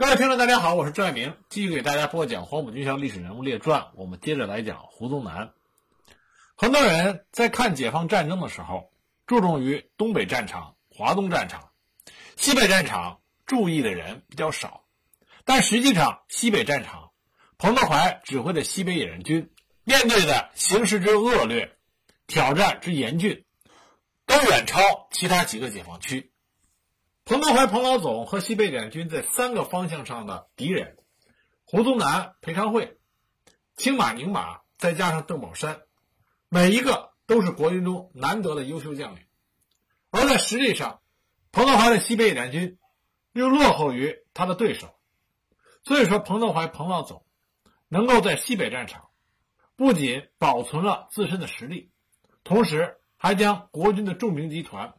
各位听众，大家好，我是赵爱明，继续给大家播讲《黄埔军校历史人物列传》。我们接着来讲胡宗南。很多人在看解放战争的时候，注重于东北战场、华东战场，西北战场注意的人比较少。但实际上，西北战场，彭德怀指挥的西北野战军面对的形势之恶劣、挑战之严峻，都远超其他几个解放区。彭德怀、彭老总和西北联军在三个方向上的敌人，胡宗南、裴昌会、青马、宁马，再加上邓宝山，每一个都是国军中难得的优秀将领。而在实力上，彭德怀的西北联军又落后于他的对手。所以说，彭德怀、彭老总能够在西北战场不仅保存了自身的实力，同时还将国军的重兵集团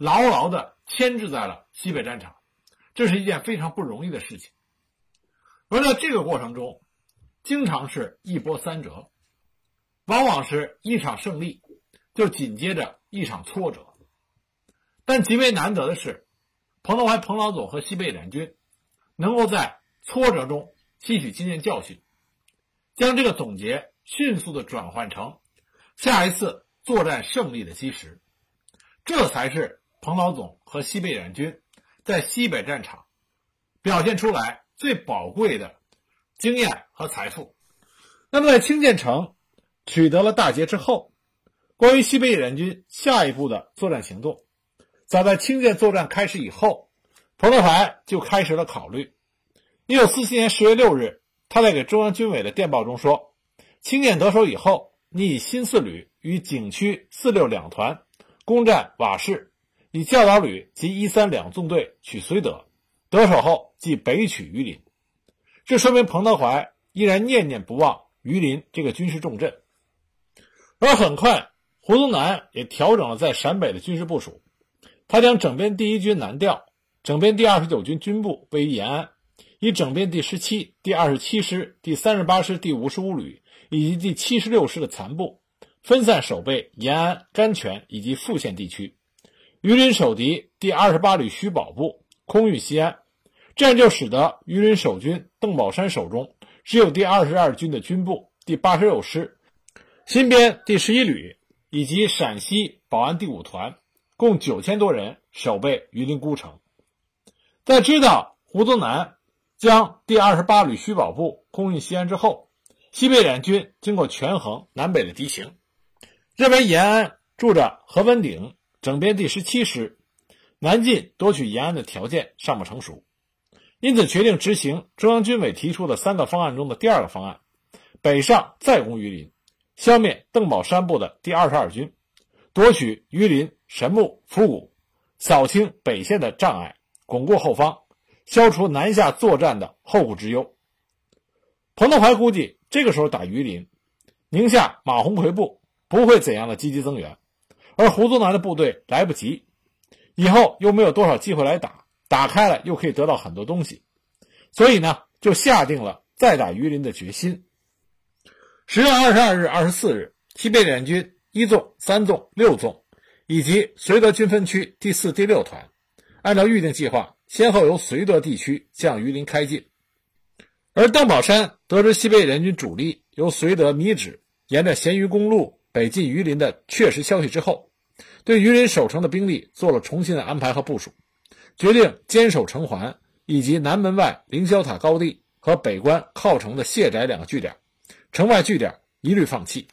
牢牢的。牵制在了西北战场，这是一件非常不容易的事情。而在这个过程中，经常是一波三折，往往是一场胜利就紧接着一场挫折。但极为难得的是，彭德怀、彭老总和西北联军能够在挫折中吸取经验教训，将这个总结迅速的转换成下一次作战胜利的基石，这才是。彭老总和西北联军在西北战场表现出来最宝贵的经验和财富。那么，在清涧城取得了大捷之后，关于西北野战军下一步的作战行动，早在清涧作战开始以后，彭德怀就开始了考虑。一九四七年十月六日，他在给中央军委的电报中说：“清涧得手以后，你以新四旅与景区四六两团攻占瓦市。”以教导旅及一三两纵队取绥德，得手后即北取榆林。这说明彭德怀依然念念不忘榆林这个军事重镇。而很快，胡宗南也调整了在陕北的军事部署，他将整编第一军南调，整编第二十九军军部位于延安，以整编第十七、第二十七师、第三十八师第五十五旅以及第七十六师的残部，分散守备延安、甘泉以及富县地区。榆林守敌第二十八旅徐保部空域西安，这样就使得榆林守军邓宝山手中只有第二十二军的军部第八十六师、新编第十一旅以及陕西保安第五团，共九千多人守备榆林孤城。在知道胡宗南将第二十八旅徐保部空运西安之后，西北联军经过权衡南北的敌情，认为延安住着何文鼎。整编第十七师南进夺取延安的条件尚不成熟，因此决定执行中央军委提出的三个方案中的第二个方案：北上再攻榆林，消灭邓宝山部的第二十二军，夺取榆林、神木、府谷，扫清北线的障碍，巩固后方，消除南下作战的后顾之忧。彭德怀估计，这个时候打榆林，宁夏马鸿逵部不会怎样的积极增援。而胡宗南的部队来不及，以后又没有多少机会来打，打开了又可以得到很多东西，所以呢，就下定了再打榆林的决心。十月二十二日、二十四日，西北联军一纵、三纵、六纵以及绥德军分区第四、第六团，按照预定计划，先后由绥德地区向榆林开进。而邓宝山得知西北联军主力由绥德米脂沿着咸鱼公路北进榆林的确实消息之后，对榆林守城的兵力做了重新的安排和部署，决定坚守城环以及南门外凌霄塔高地和北关靠城的谢宅两个据点，城外据点一律放弃。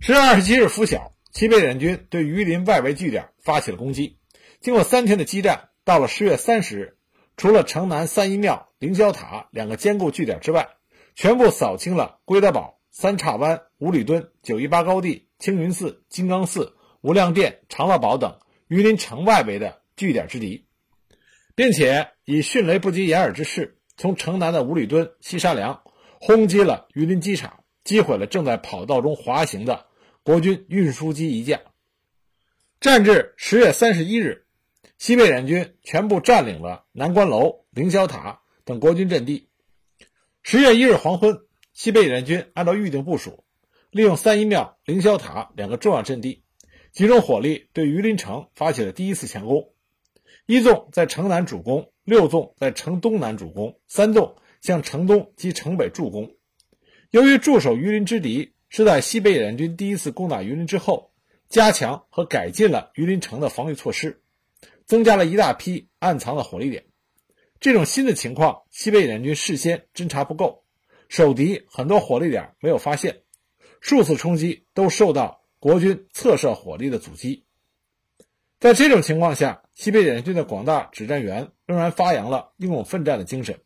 十月二十七日拂晓，西北联军对榆林外围据点发起了攻击。经过三天的激战，到了十月三十日，除了城南三一庙、凌霄塔两个坚固据点之外，全部扫清了归德堡、三岔湾、五里墩、九一八高地、青云寺、金刚寺。无量殿、长乐堡等榆林城外围的据点之敌，并且以迅雷不及掩耳之势，从城南的五里墩、西沙梁轰击了榆林机场，击毁了正在跑道中滑行的国军运输机一架。战至十月三十一日，西北联军全部占领了南关楼、凌霄塔等国军阵地。十月一日黄昏，西北联军按照预定部署，利用三一庙、凌霄塔两个重要阵地。集中火力对榆林城发起了第一次强攻，一纵在城南主攻，六纵在城东南主攻，三纵向城东及城北助攻。由于驻守榆林之敌是在西北野战军第一次攻打榆林之后，加强和改进了榆林城的防御措施，增加了一大批暗藏的火力点。这种新的情况，西北野战军事先侦察不够，守敌很多火力点没有发现，数次冲击都受到国军侧射火力的阻击。在这种情况下，西北野战军的广大指战员仍然发扬了英勇奋战的精神。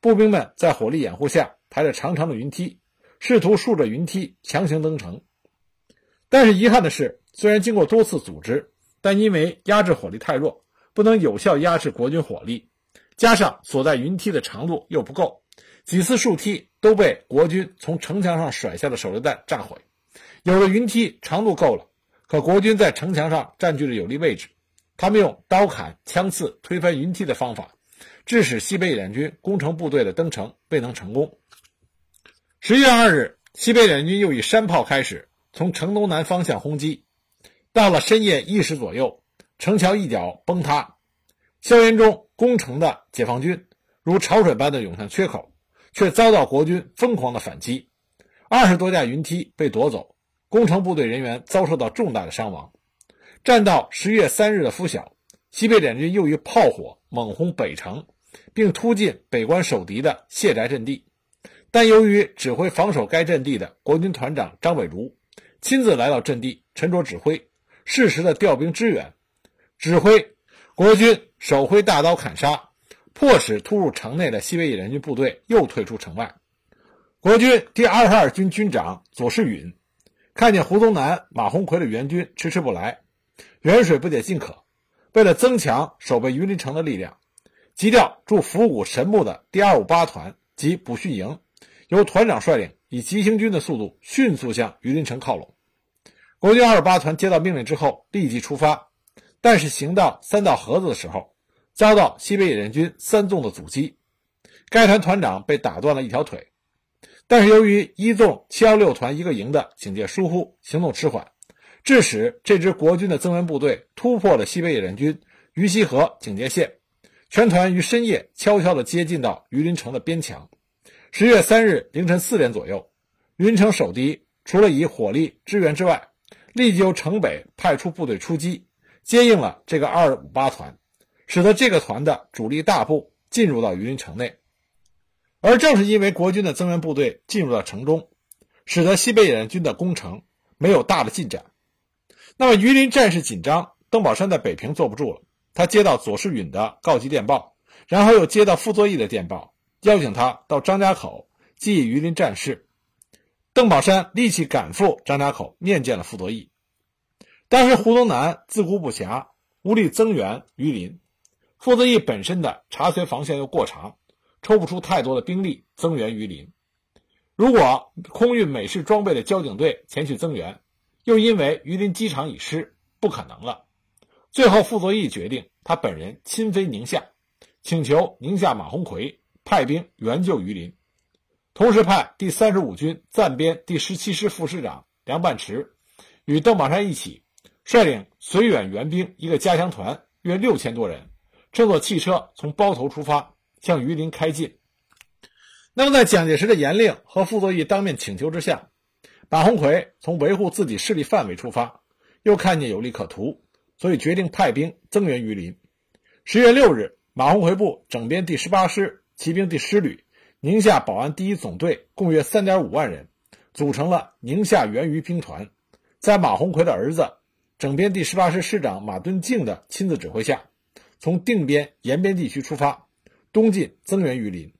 步兵们在火力掩护下，抬着长长的云梯，试图竖着云梯强行登城。但是遗憾的是，虽然经过多次组织，但因为压制火力太弱，不能有效压制国军火力，加上所在云梯的长度又不够，几次竖梯都被国军从城墙上甩下的手榴弹炸毁。有了云梯长度够了。可国军在城墙上占据了有利位置，他们用刀砍、枪刺推翻云梯的方法，致使西北野军攻城部队的登城未能成功。十月二日，西北野军又以山炮开始从城东南方向轰击，到了深夜一时左右，城桥一角崩塌，硝烟中攻城的解放军如潮水般的涌向缺口，却遭到国军疯狂的反击，二十多架云梯被夺走。攻城部队人员遭受到重大的伤亡。战到十月三日的拂晓，西北联军又以炮火猛轰北城，并突进北关守敌的谢宅阵地。但由于指挥防守该阵地的国军团长张伟如亲自来到阵地，沉着指挥，适时的调兵支援，指挥国军手挥大刀砍杀，迫使突入城内的西北野联军部队又退出城外。国军第二十二军军长左世允。看见胡宗南、马鸿逵的援军迟迟不来，远水不解近渴。为了增强守备榆林城的力量，急调驻府谷神木的第二五八团及补训营，由团长率领，以急行军的速度迅速向榆林城靠拢。国军二八团接到命令之后，立即出发，但是行到三道河子的时候，遭到西北野战军三纵的阻击，该团团长被打断了一条腿。但是由于一纵七幺六团一个营的警戒疏忽，行动迟缓，致使这支国军的增援部队突破了西北野战军于西河警戒线，全团于深夜悄悄地接近到榆林城的边墙。十月三日凌晨四点左右，榆林城守敌除了以火力支援之外，立即由城北派出部队出击，接应了这个二五八团，使得这个团的主力大部进入到榆林城内。而正是因为国军的增援部队进入到城中，使得西北野战军的攻城没有大的进展。那么榆林战事紧张，邓宝山在北平坐不住了。他接到左世允的告急电报，然后又接到傅作义的电报，邀请他到张家口记榆林战事。邓宝山立即赶赴张家口面见了傅作义。当时胡宗南自顾不暇，无力增援榆林。傅作义本身的查缺防线又过长。抽不出太多的兵力增援榆林。如果空运美式装备的交警队前去增援，又因为榆林机场已失，不可能了。最后，傅作义决定他本人亲飞宁夏，请求宁夏马鸿逵派兵援救榆林，同时派第三十五军暂编第十七师副师长梁半池与邓宝山一起，率领绥远援兵一个加强团，约六千多人，乘坐汽车从包头出发。向榆林开进。那么，在蒋介石的严令和傅作义当面请求之下，马鸿逵从维护自己势力范围出发，又看见有利可图，所以决定派兵增援榆林。十月六日，马鸿逵部整编第十八师骑兵第十旅、宁夏保安第一总队，共约三点五万人，组成了宁夏援榆兵团，在马鸿逵的儿子、整编第十八师师长马敦敬的亲自指挥下，从定边延边地区出发。东进增援榆林。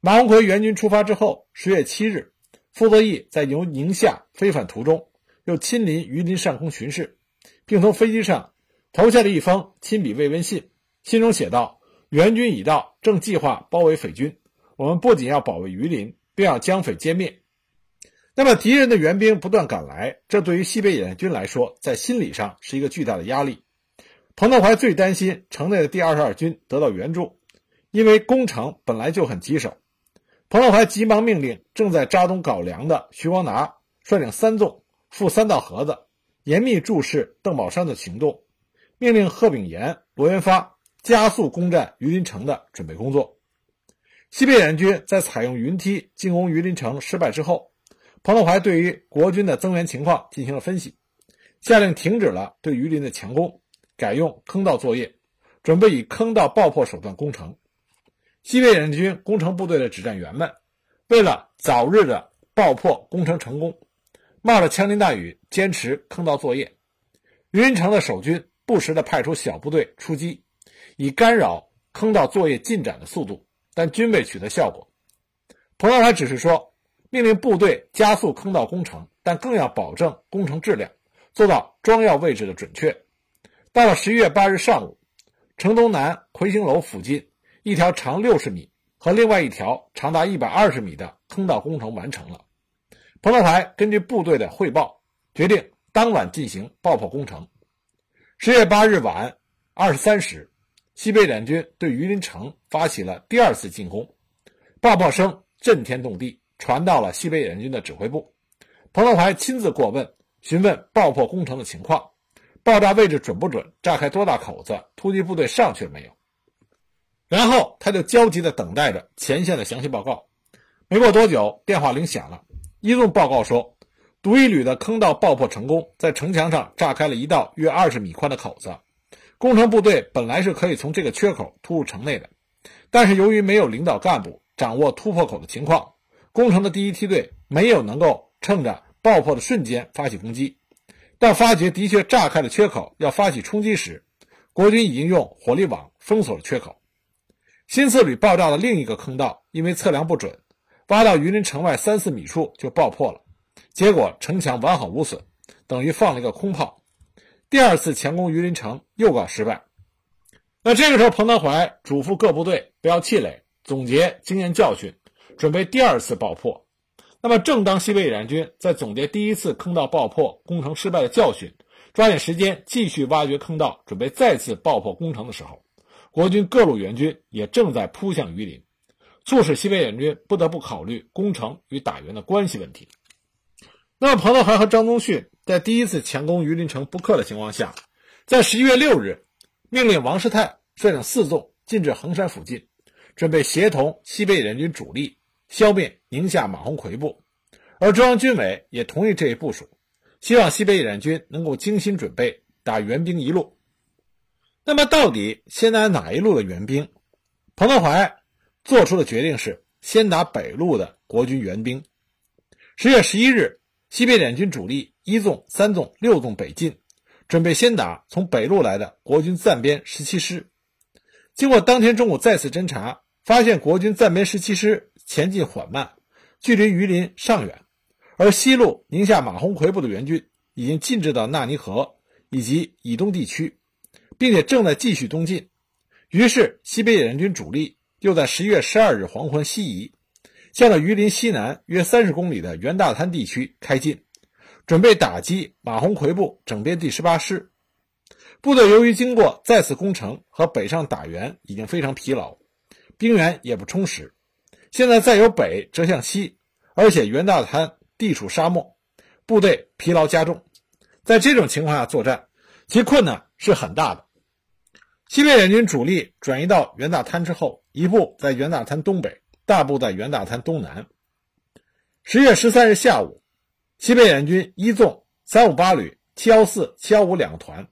马鸿逵援军出发之后，十月七日，傅作义在由宁夏飞返途中，又亲临榆林上空巡视，并从飞机上投下了一封亲笔慰问信。信中写道：“援军已到，正计划包围匪军。我们不仅要保卫榆林，并要将匪歼灭。”那么，敌人的援兵不断赶来，这对于西北野战军来说，在心理上是一个巨大的压力。彭德怀最担心城内的第二十二军得到援助。因为攻城本来就很棘手，彭德怀急忙命令正在扎东搞粮的徐光达率领三纵赴三道河子，严密注视邓宝山的行动，命令贺炳炎、罗元发加速攻占榆林城的准备工作。西北联军在采用云梯进攻榆林城失败之后，彭德怀对于国军的增援情况进行了分析，下令停止了对榆林的强攻，改用坑道作业，准备以坑道爆破手段攻城。西北野战军工程部队的指战员们，为了早日的爆破工程成功，冒着枪林弹雨坚持坑道作业。榆林城的守军不时的派出小部队出击，以干扰坑道作业进展的速度。但均未取得效果。彭德怀只是说，命令部队加速坑道工程，但更要保证工程质量，做到装药位置的准确。到了十一月八日上午，城东南魁星楼附近一条长六十米和另外一条长达一百二十米的坑道工程完成了。彭德怀根据部队的汇报，决定当晚进行爆破工程。十月八日晚二十三时。西北联军对榆林城发起了第二次进攻，爆破声震天动地，传到了西北联军的指挥部。彭德怀亲自过问，询问爆破工程的情况，爆炸位置准不准，炸开多大口子，突击部队上去了没有。然后他就焦急地等待着前线的详细报告。没过多久，电话铃响了，一纵报告说，独一旅的坑道爆破成功，在城墙上炸开了一道约二十米宽的口子。工程部队本来是可以从这个缺口突入城内的，但是由于没有领导干部掌握突破口的情况，工程的第一梯队没有能够趁着爆破的瞬间发起攻击。但发觉的确炸开了缺口，要发起冲击时，国军已经用火力网封锁了缺口。新四旅爆炸的另一个坑道，因为测量不准，挖到榆林城外三四米处就爆破了，结果城墙完好无损，等于放了一个空炮。第二次强攻榆林城又告失败。那这个时候，彭德怀嘱咐各部队不要气馁，总结经验教训，准备第二次爆破。那么，正当西北野战军在总结第一次坑道爆破工程失败的教训，抓紧时间继续挖掘坑道，准备再次爆破工程的时候，国军各路援军也正在扑向榆林，促使西北野战军不得不考虑攻城与打援的关系问题。那么，彭德怀和张宗逊。在第一次强攻榆林城不克的情况下，在十一月六日，命令王世泰率领四纵进至衡山附近，准备协同西北野战军主力消灭宁夏马鸿逵部。而中央军委也同意这一部署，希望西北野战军能够精心准备打援兵一路。那么，到底先打哪一路的援兵？彭德怀做出的决定是先打北路的国军援兵。十月十一日，西北联军主力。一纵、三纵、六纵北进，准备先打从北路来的国军暂编十七师。经过当天中午再次侦查，发现国军暂编十七师前进缓慢，距离榆林尚远，而西路宁夏马鸿逵部的援军已经进至到纳尼河以及以东地区，并且正在继续东进。于是，西北野战军主力又在十一月十二日黄昏西移，向着榆林西南约三十公里的袁大滩地区开进。准备打击马鸿逵部整编第十八师部队，由于经过再次攻城和北上打援，已经非常疲劳，兵源也不充实。现在再由北折向西，而且袁大滩地处沙漠，部队疲劳加重。在这种情况下作战，其困难是很大的。西北联军主力转移到袁大滩之后，一部在袁大滩东北，大部在袁大滩东南。十月十三日下午。西北联军一纵三五八旅七幺四七幺五两个团，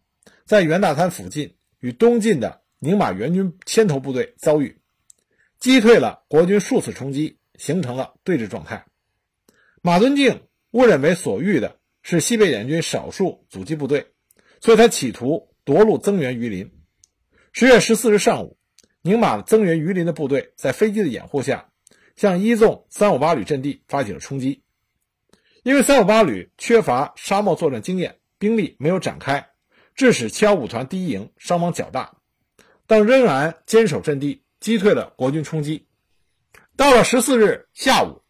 在袁大滩附近与东进的宁马援军牵头部队遭遇，击退了国军数次冲击，形成了对峙状态。马敦敬误认为所遇的是西北联军少数阻击部队，所以他企图夺路增援榆林。十月十四日上午，宁马增援榆林的部队在飞机的掩护下，向一纵三五八旅阵地发起了冲击。因为三五八旅缺乏沙漠作战经验，兵力没有展开，致使七幺五团第一营伤亡较大，但仍然坚守阵地，击退了国军冲击。到了十四日下午，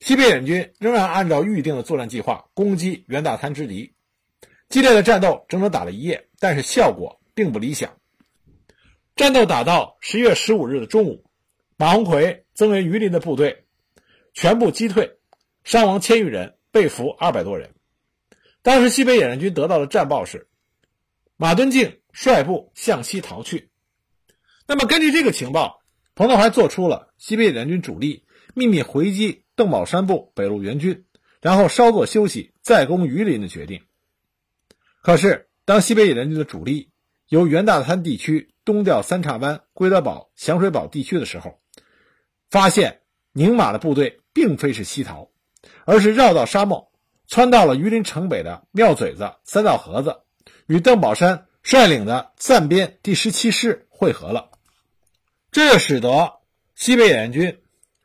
西北野军仍然按照预定的作战计划攻击袁大滩之敌，激烈的战斗整整打了一夜，但是效果并不理想。战斗打到十月十五日的中午，马鸿逵增援榆林的部队全部击退，伤亡千余人。被俘二百多人。当时西北野战军得到的战报是：马敦敬率部向西逃去。那么，根据这个情报，彭德怀做出了西北野战军主力秘密回击邓宝山部北路援军，然后稍作休息再攻榆林的决定。可是，当西北野战军的主力由袁大滩地区东调三岔湾、归德堡、响水堡地区的时候，发现宁马的部队并非是西逃，而是绕道沙漠，窜到了榆林城北的庙嘴子、三道河子，与邓宝山率领的暂编第十七师会合了。这使得西北野战军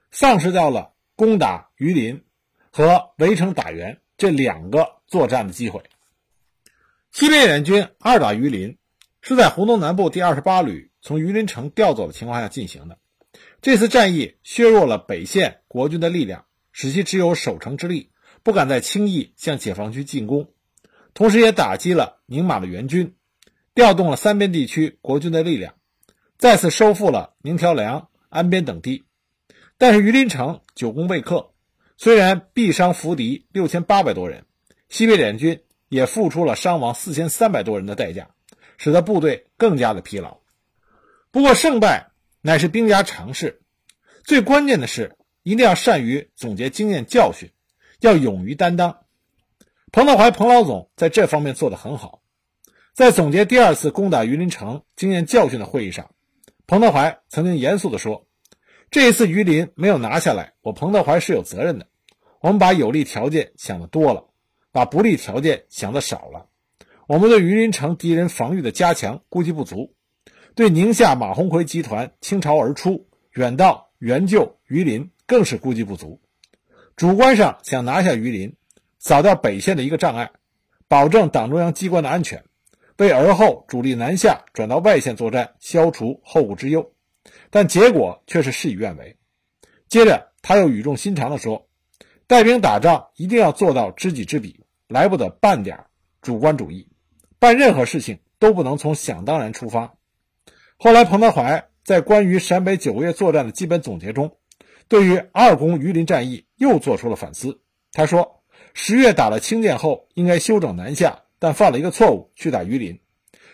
丧失掉了攻打榆林和围城打援这两个作战的机会。西北野军二打榆林，是在湖东南部第二十八旅从榆林城调走的情况下进行的。这次战役削弱了北线国军的力量，使其只有守城之力，不敢再轻易向解放军进攻。同时，也打击了宁马的援军，调动了三边地区国军的力量。再次收复了宁条梁、安边等地，但是榆林城久攻未克，虽然毙伤俘敌六千八百多人，西北联军也付出了伤亡四千三百多人的代价，使得部队更加的疲劳。不过胜败乃是兵家常事，最关键的是一定要善于总结经验教训，要勇于担当。彭德怀彭老总在这方面做得很好，在总结第二次攻打榆林城经验教训的会议上。彭德怀曾经严肃地说：“这一次榆林没有拿下来，我彭德怀是有责任的。我们把有利条件想得多了，把不利条件想得少了。我们对榆林城敌人防御的加强估计不足，对宁夏马鸿逵集团倾巢而出，远道援救榆林更是估计不足。主观上想拿下榆林，扫掉北线的一个障碍，保证党中央机关的安全。”为而后主力南下转到外线作战，消除后顾之忧，但结果却是事与愿违。接着他又语重心长地说：“带兵打仗一定要做到知己知彼，来不得半点主观主义，办任何事情都不能从想当然出发。”后来，彭德怀在关于陕北九月作战的基本总结中，对于二攻榆林战役又做出了反思。他说：“十月打了清涧后，应该休整南下。”但犯了一个错误，去打榆林。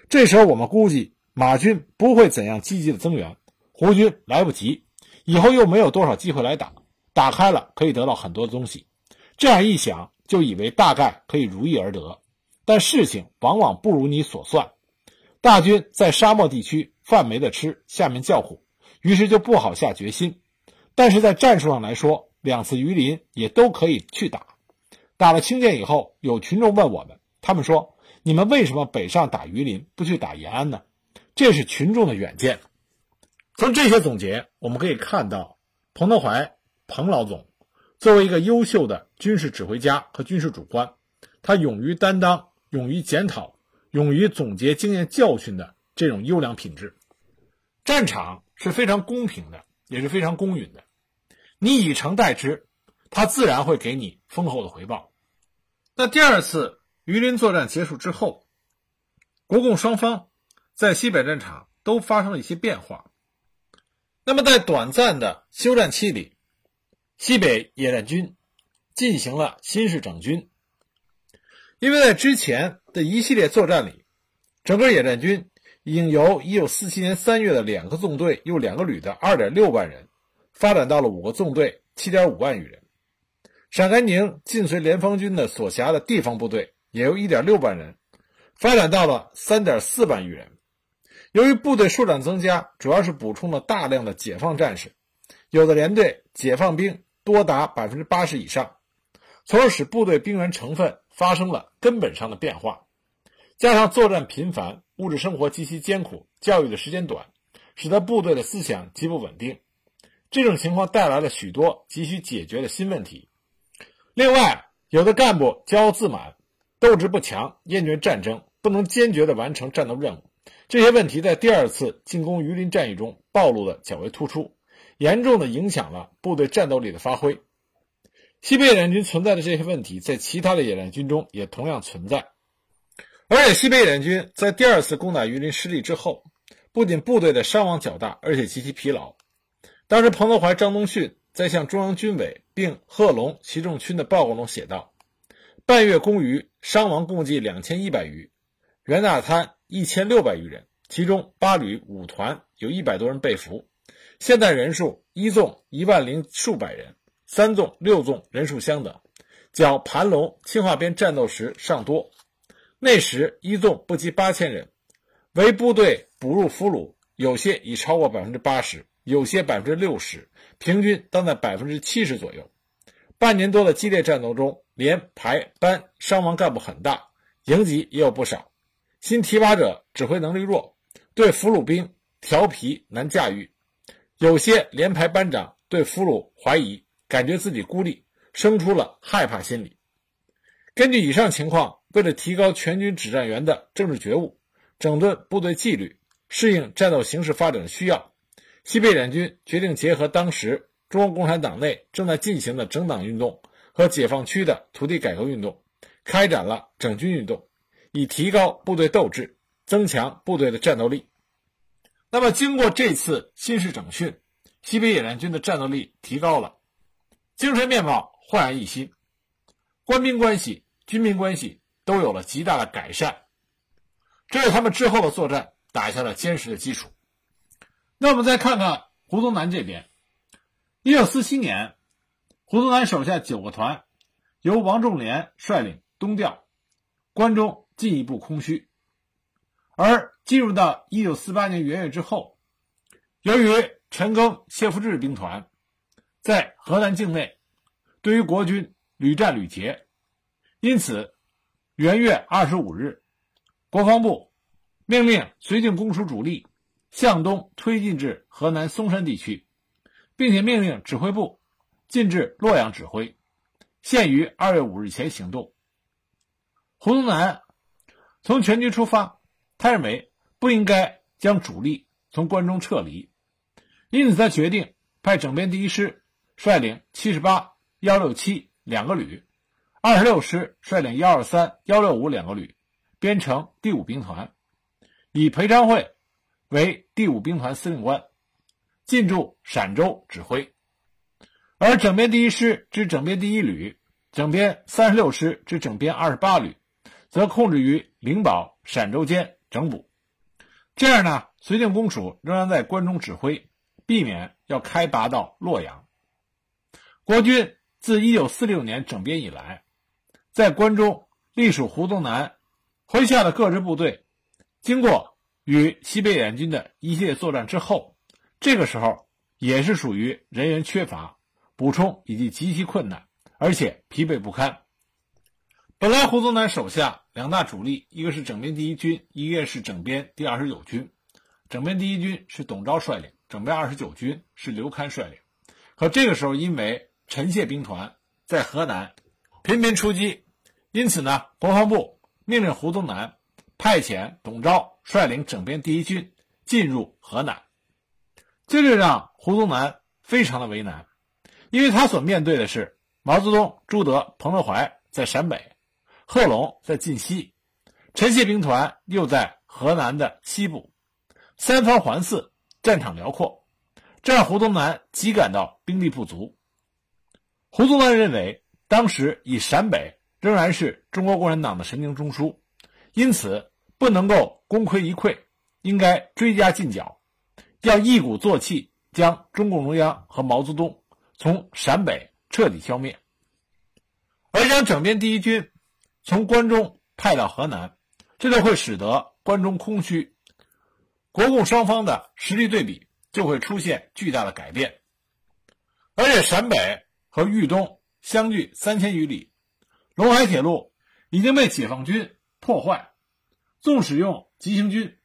这时候我们估计马军不会怎样积极的增援，胡军来不及，以后又没有多少机会来打。打开了可以得到很多东西，这样一想就以为大概可以如意而得。但事情往往不如你所算。大军在沙漠地区饭没得吃，下面叫苦，于是就不好下决心。但是在战术上来说，两次榆林也都可以去打。打了清涧以后，有群众问我们。他们说：“你们为什么北上打榆林，不去打延安呢？”这是群众的远见。从这些总结，我们可以看到，彭德怀彭老总作为一个优秀的军事指挥家和军事主官，他勇于担当、勇于检讨、勇于总结经验教训的这种优良品质。战场是非常公平的，也是非常公允的。你以诚待之，他自然会给你丰厚的回报。那第二次。榆林作战结束之后，国共双方在西北战场都发生了一些变化。那么，在短暂的休战期里，西北野战军进行了新式整军。因为在之前的一系列作战里，整个野战军已经由1947年3月的两个纵队又两个旅的2.6万人，发展到了五个纵队7.5万余人。陕甘宁晋绥联防军的所辖的地方部队。也由1.6万人发展到了3.4万余人。由于部队数量增加，主要是补充了大量的解放战士，有的连队解放兵多达百分之八十以上，从而使部队兵员成分发生了根本上的变化。加上作战频繁，物质生活极其艰苦，教育的时间短，使得部队的思想极不稳定。这种情况带来了许多急需解决的新问题。另外，有的干部骄傲自满。斗志不强，厌倦战争，不能坚决地完成战斗任务。这些问题在第二次进攻榆林战役中暴露的较为突出，严重地影响了部队战斗力的发挥。西北野战军存在的这些问题，在其他的野战军中也同样存在。而且，西北野战军在第二次攻打榆林失利之后，不仅部队的伤亡较大，而且极其疲劳。当时，彭德怀、张宗逊在向中央军委并贺龙、习仲勋的报告中写道。半月攻余，伤亡共计两千一百余。袁大滩一千六百余人，其中八旅五团有一百多人被俘。现在人数一纵一万零数百人，三纵、六纵人数相等。较盘龙、清化边战斗时尚多。那时一纵不及八千人，为部队补入俘虏，有些已超过百分之八十，有些百分之六十，平均当在百分之七十左右。半年多的激烈战斗中，连排班伤亡干部很大，营级也有不少。新提拔者指挥能力弱，对俘虏兵调皮难驾驭。有些连排班长对俘虏怀疑，感觉自己孤立，生出了害怕心理。根据以上情况，为了提高全军指战员的政治觉悟，整顿部队纪律，适应战斗形势发展的需要，西北联军决定结合当时。中国共产党内正在进行的整党运动和解放区的土地改革运动，开展了整军运动，以提高部队斗志，增强部队的战斗力。那么，经过这次新式整训，西北野战军的战斗力提高了，精神面貌焕然一新，官兵关系、军民关系都有了极大的改善，这为他们之后的作战打下了坚实的基础。那我们再看看胡宗南这边。一九四七年，胡宗南手下九个团由王仲廉率领东调，关中进一步空虚。而进入到一九四八年元月之后，由于陈赓、谢福治兵团在河南境内对于国军屡战屡捷，因此元月二十五日，国防部命令绥靖公署主力向东推进至河南嵩山地区。并且命令指挥部进至洛阳指挥，限于二月五日前行动。胡宗南从全局出发，他认为不应该将主力从关中撤离，因此他决定派整编第一师率领七十八、幺六七两个旅，二十六师率领幺二三、幺六五两个旅，编成第五兵团，以裴昌会为第五兵团司令官。进驻陕州指挥，而整编第一师之整编第一旅、整编三十六师之整编二十八旅，则控制于灵宝、陕州间整补。这样呢，绥靖公署仍然在关中指挥，避免要开拔到洛阳。国军自一九四六年整编以来，在关中隶属胡宗南麾下的各支部队，经过与西北野军的一系列作战之后。这个时候也是属于人员缺乏、补充以及极其困难，而且疲惫不堪。本来胡宗南手下两大主力，一个是整编第一军，一个是整编第二十九军。整编第一军是董钊率领，整编二十九军是刘戡率领。可这个时候，因为陈谢兵团在河南频频出击，因此呢，国防部命令胡宗南派遣董钊率领整编第一军进入河南。这就让胡宗南非常的为难，因为他所面对的是毛泽东、朱德、彭德怀在陕北，贺龙在晋西，陈谢兵团又在河南的西部，三方环伺，战场辽阔，这让胡宗南极感到兵力不足。胡宗南认为，当时以陕北仍然是中国共产党的神经中枢，因此不能够功亏一篑，应该追加进剿。要一鼓作气将中共中央和毛泽东从陕北彻底消灭，而将整编第一军从关中派到河南，这就会使得关中空虚，国共双方的实力对比就会出现巨大的改变。而且陕北和豫东相距三千余里，陇海铁路已经被解放军破坏，纵使用急行军。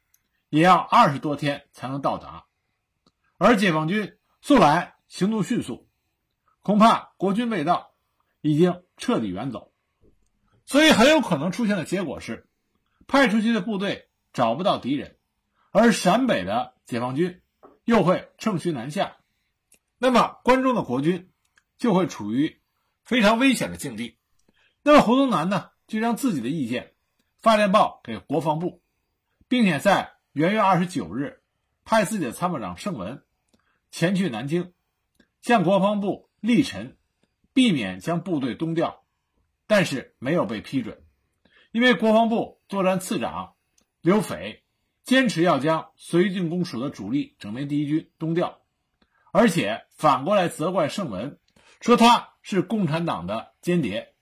也要二十多天才能到达，而解放军素来行动迅速，恐怕国军未到，已经彻底远走，所以很有可能出现的结果是，派出去的部队找不到敌人，而陕北的解放军又会乘虚南下，那么关中的国军就会处于非常危险的境地。那么胡宗南呢，就将自己的意见发电报给国防部，并且在。元月二十九日，派自己的参谋长盛文前去南京，向国防部力陈，避免将部队东调，但是没有被批准，因为国防部作战次长刘斐坚持要将绥靖公署的主力整编第一军东调，而且反过来责怪盛文，说他是共产党的间谍。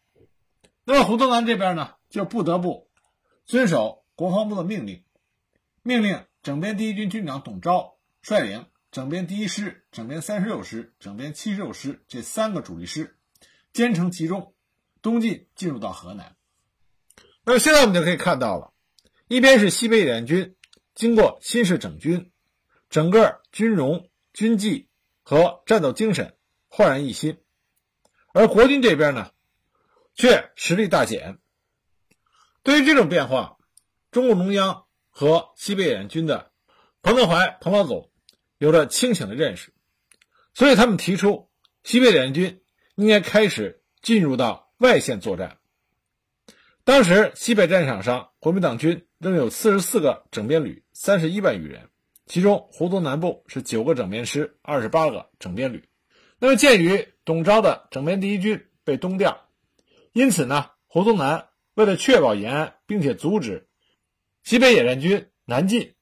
那么胡宗南这边呢，就不得不遵守国防部的命令，命令整编第一军军长董钊率领整编第一师、整编三十六师、整编七十六师这三个主力师，兼程集中，东进进入到河南。那么现在我们就可以看到了，一边是西北野战军经过新式整军，整个军容、军纪和战斗精神焕然一新，而国军这边呢？却实力大减。对于这种变化，中共中央和西北野战军的彭德怀彭老总有着清醒的认识，所以他们提出，西北野战军应该开始进入到外线作战。当时西北战场上，国民党军仍有四十四个整编旅，三十一万余人，其中胡宗南部是九个整编师，二十八个整编旅。那么，鉴于董钊的整编第一军被东调。因此呢，胡宗南为了确保延安，并且阻止西北野战军南进，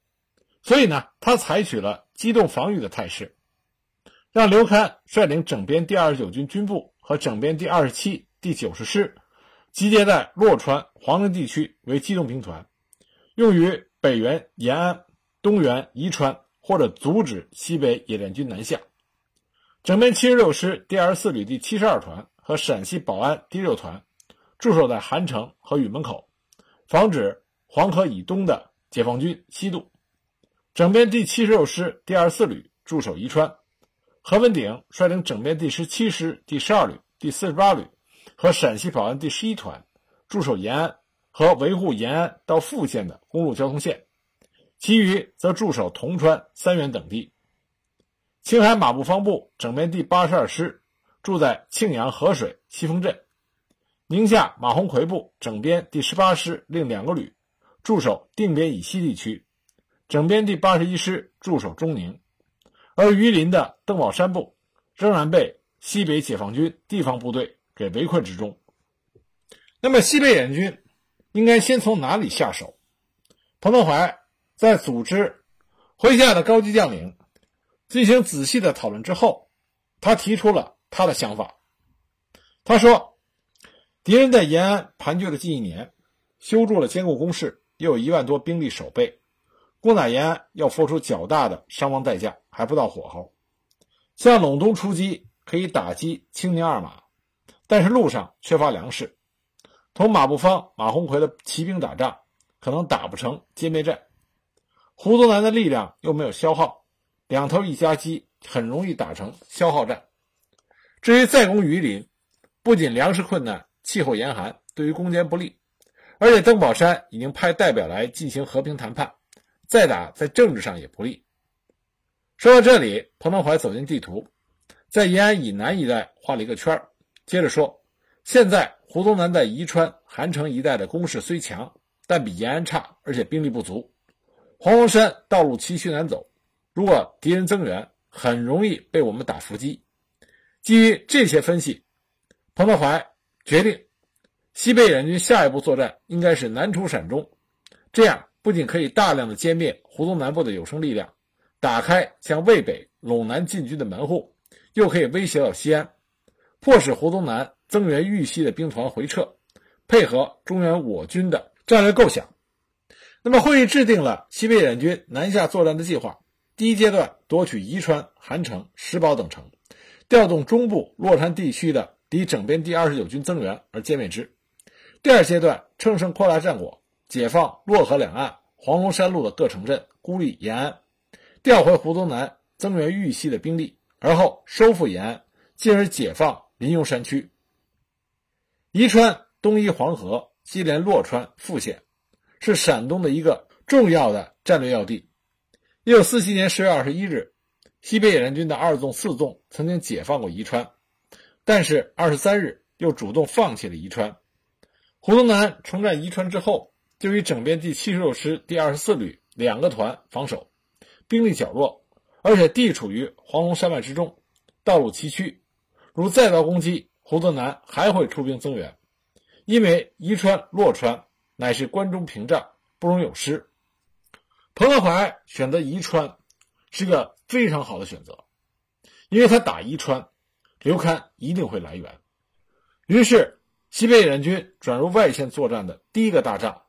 所以呢，他采取了机动防御的态势，让刘戡率领整编第二十九军军部和整编第二十七、第九十师集结在洛川、黄陵地区为机动兵团，用于北援延安、东援宜川或者阻止西北野战军南下。整编七十六师第二十四旅第七十二团。和陕西保安第六团驻守在韩城和禹门口，防止黄河以东的解放军西渡。整编第七十六师第二十四旅驻守宜川，何文鼎率领整编第十七师第十二旅、第四十八旅和陕西保安第十一团驻守延安和维护延安到富县的公路交通线，其余则驻守铜川、三原等地。青海马步芳部整编第八十二师。住在庆阳河水西峰镇，宁夏马鸿逵部整编第十八师另两个旅驻守定边以西地区，整编第八十一师驻守中宁，而榆林的邓宝山部仍然被西北解放军地方部队给围困之中。那么，西北野军应该先从哪里下手？彭德怀在组织麾下的高级将领进行仔细的讨论之后，他提出了。他的想法，他说：“敌人在延安盘踞了近一年，修筑了坚固工事，又有一万多兵力守备，攻打延安要付出较大的伤亡代价，还不到火候。向陇东出击可以打击青宁二马，但是路上缺乏粮食，同马步芳、马鸿逵的骑兵打仗，可能打不成歼灭战。胡宗南的力量又没有消耗，两头一夹击，很容易打成消耗战。”至于再攻榆林，不仅粮食困难、气候严寒，对于攻坚不利，而且邓宝山已经派代表来进行和平谈判，再打在政治上也不利。说到这里，彭德怀走进地图，在延安以南一带画了一个圈儿接着说：“现在胡宗南在宜川、韩城一带的攻势虽强，但比延安差，而且兵力不足。黄龙山道路崎岖难走，如果敌人增援，很容易被我们打伏击。”基于这些分析，彭德怀决定，西北野军下一步作战应该是南出陕中，这样不仅可以大量的歼灭胡宗南部的有生力量，打开向渭北陇南进军的门户，又可以威胁到西安，迫使胡宗南增援豫西的兵团回撤，配合中原我军的战略构想。那么会议制定了西北野军南下作战的计划，第一阶段夺取宜川、韩城、石宝等城。调动中部洛川地区的敌整编第二十九军增援而歼灭之。第二阶段乘胜扩大战果，解放洛河两岸黄龙山路的各城镇，孤立延安，调回胡宗南增援豫西的兵力，而后收复延安，进而解放临颉山区。宜川东依黄河，西连洛川、富县，是陕东的一个重要的战略要地。一九四七年十月二十一日。西北野战军的二纵、四纵曾经解放过宜川，但是二十三日又主动放弃了宜川。胡宗南重占宜川之后，就与整编第七十六师第二十四旅两个团防守，兵力较弱，而且地处于黄龙山脉之中，道路崎岖。如再遭攻击，胡宗南还会出兵增援，因为宜川、洛川乃是关中屏障，不容有失。彭德怀选择宜川是个非常好的选择，因为他打宜川，刘戡一定会来援。于是，西北野战军转入外线作战的第一个大仗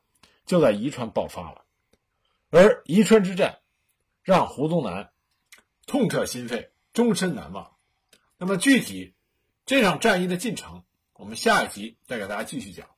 就在宜川爆发了。而宜川之战让胡宗南痛彻心扉，终身难忘。那么，具体这场战役的进程，我们下一集再给大家继续讲。